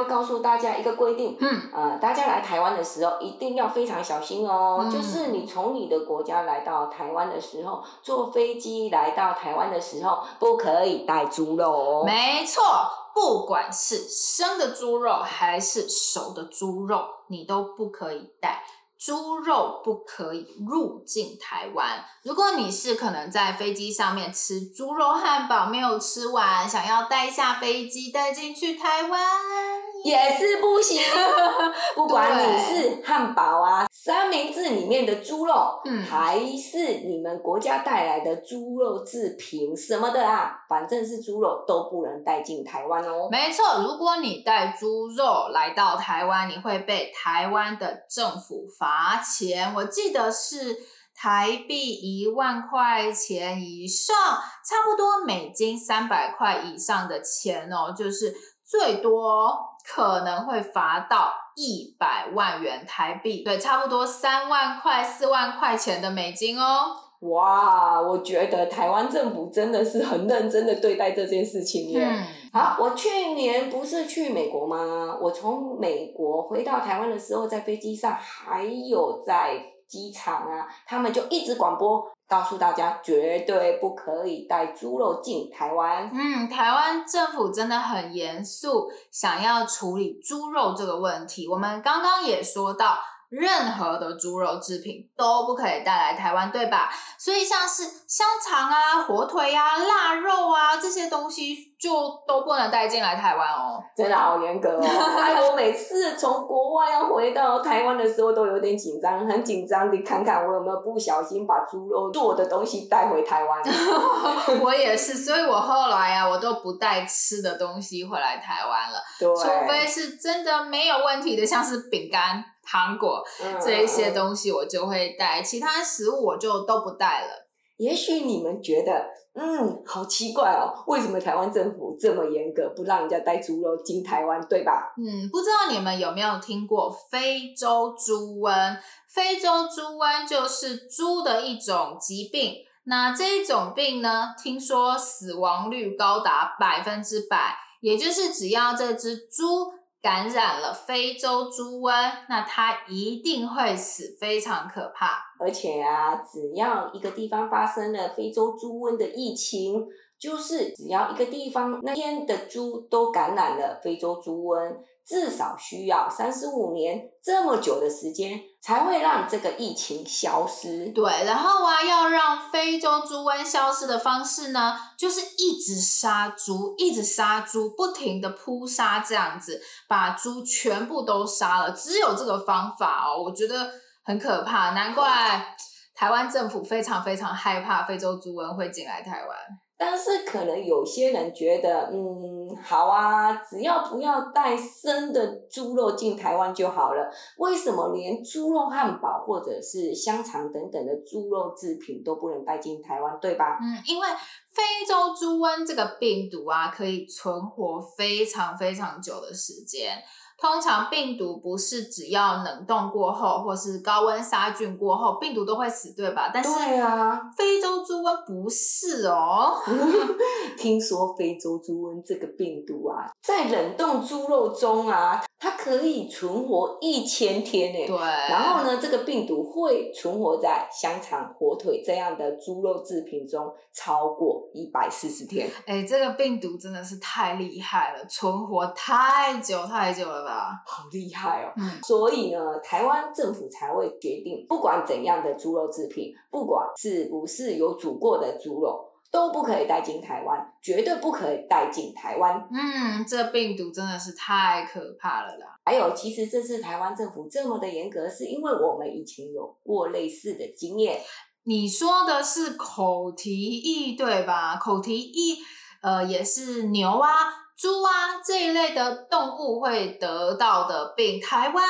要告诉大家一个规定，嗯，呃，大家来台湾的时候一定要非常小心哦。嗯、就是你从你的国家来到台湾的时候，坐飞机来到台湾的时候，不可以带猪肉哦。没错，不管是生的猪肉还是熟的猪肉，你都不可以带。猪肉不可以入境台湾。如果你是可能在飞机上面吃猪肉汉堡没有吃完，想要带下飞机带进去台湾，也是不行。不管你是汉堡啊、三明治里面的猪肉，嗯，还是你们国家带来的猪肉制品什么的啊，反正是猪肉都不能带进台湾哦。没错，如果你带猪肉来到台湾，你会被台湾的政府罚。罚钱，我记得是台币一万块钱以上，差不多美金三百块以上的钱哦，就是最多可能会罚到一百万元台币，对，差不多三万块、四万块钱的美金哦。哇，我觉得台湾政府真的是很认真的对待这件事情耶。嗯、好，我去年不是去美国吗？我从美国回到台湾的时候，在飞机上还有在机场啊，他们就一直广播告诉大家，绝对不可以带猪肉进台湾。嗯，台湾政府真的很严肃，想要处理猪肉这个问题。我们刚刚也说到。任何的猪肉制品都不可以带来台湾，对吧？所以像是香肠啊、火腿啊、腊肉啊这些东西就都不能带进来台湾哦。真的好严格哦！哎，我每次从国外要回到台湾的时候都有点紧张，很紧张的看看我有没有不小心把猪肉做的东西带回台湾。我也是，所以我后来啊，我都不带吃的东西回来台湾了，除非是真的没有问题的，像是饼干。糖果这一些东西我就会带，嗯、其他食物我就都不带了。也许你们觉得，嗯，好奇怪哦，为什么台湾政府这么严格，不让人家带猪肉进台湾，对吧？嗯，不知道你们有没有听过非洲猪瘟？非洲猪瘟就是猪的一种疾病。那这一种病呢，听说死亡率高达百分之百，也就是只要这只猪。感染了非洲猪瘟，那它一定会死，非常可怕。而且啊，只要一个地方发生了非洲猪瘟的疫情，就是只要一个地方那天的猪都感染了非洲猪瘟。至少需要三十五年这么久的时间，才会让这个疫情消失。对，然后啊，要让非洲猪瘟消失的方式呢，就是一直杀猪，一直杀猪，不停的扑杀，这样子把猪全部都杀了。只有这个方法哦，我觉得很可怕，难怪台湾政府非常非常害怕非洲猪瘟会进来台湾。但是可能有些人觉得，嗯，好啊，只要不要带生的猪肉进台湾就好了。为什么连猪肉汉堡或者是香肠等等的猪肉制品都不能带进台湾，对吧？嗯，因为非洲猪瘟这个病毒啊，可以存活非常非常久的时间。通常病毒不是只要冷冻过后，或是高温杀菌过后，病毒都会死，对吧？但是，对啊，非洲猪瘟不是哦。听说非洲猪瘟这个病毒啊，在冷冻猪肉中啊。它可以存活一千天诶，对。然后呢，这个病毒会存活在香肠、火腿这样的猪肉制品中超过一百四十天。哎，这个病毒真的是太厉害了，存活太久太久了吧？好厉害哦！嗯。所以呢，台湾政府才会决定，不管怎样的猪肉制品，不管是不是有煮过的猪肉。都不可以带进台湾，绝对不可以带进台湾。嗯，这病毒真的是太可怕了啦。还有，其实这次台湾政府这么的严格，是因为我们以前有过类似的经验。你说的是口蹄疫对吧？口蹄疫，呃，也是牛啊、猪啊这一类的动物会得到的病。台湾。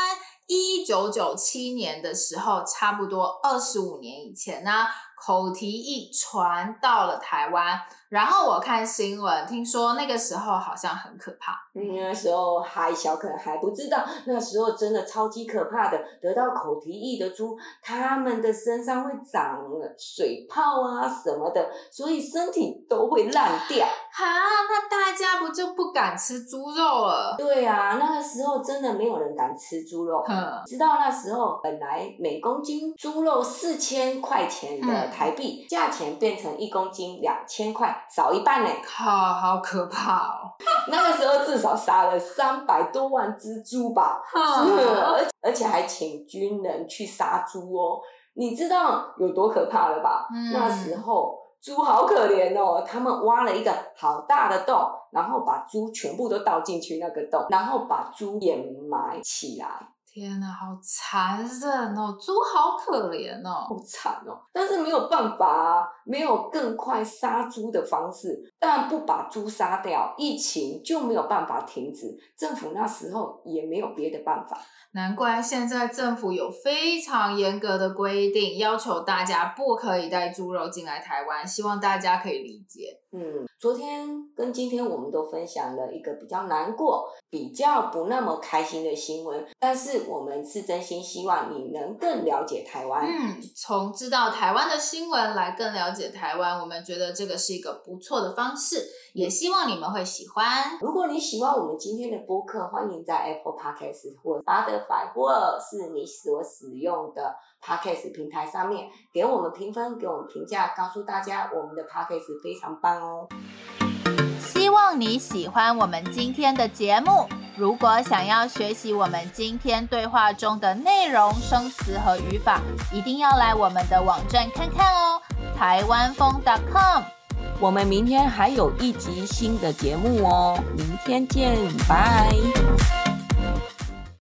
一九九七年的时候，差不多二十五年以前呢，口蹄疫传到了台湾。然后我看新闻，听说那个时候好像很可怕。嗯，那时候还小，可能还不知道，那时候真的超级可怕的。得到口蹄疫的猪，它们的身上会长水泡啊什么的，所以身体都会烂掉。哈，那大家不就不敢吃猪肉了？对啊，那个时候真的没有人敢吃猪肉。嗯，知道那时候本来每公斤猪肉四千块钱的台币，嗯，价钱变成一公斤两千块。少一半呢，靠，好可怕哦！那个时候至少杀了三百多万只猪吧，而而且还请军人去杀猪哦，你知道有多可怕了吧？嗯、那时候猪好可怜哦，他们挖了一个好大的洞，然后把猪全部都倒进去那个洞，然后把猪掩埋起来。天哪，好残忍哦！猪好可怜哦，好惨哦。但是没有办法啊，没有更快杀猪的方式。但不把猪杀掉，疫情就没有办法停止。政府那时候也没有别的办法。难怪现在政府有非常严格的规定，要求大家不可以带猪肉进来台湾。希望大家可以理解。嗯，昨天跟今天我们都分享了一个比较难过、比较不那么开心的新闻，但是我们是真心希望你能更了解台湾。嗯，从知道台湾的新闻来更了解台湾，我们觉得这个是一个不错的方式，也希望你们会喜欢。如果你喜欢我们今天的播客，欢迎在 Apple Podcast 或 Spotify 或是你所使用的 Podcast 平台上面给我们评分，给我们评价，告诉大家我们的 Podcast 非常棒哦。希望你喜欢我们今天的节目。如果想要学习我们今天对话中的内容、生词和语法，一定要来我们的网站看看哦，台湾风 .com。我们明天还有一集新的节目哦，明天见，拜。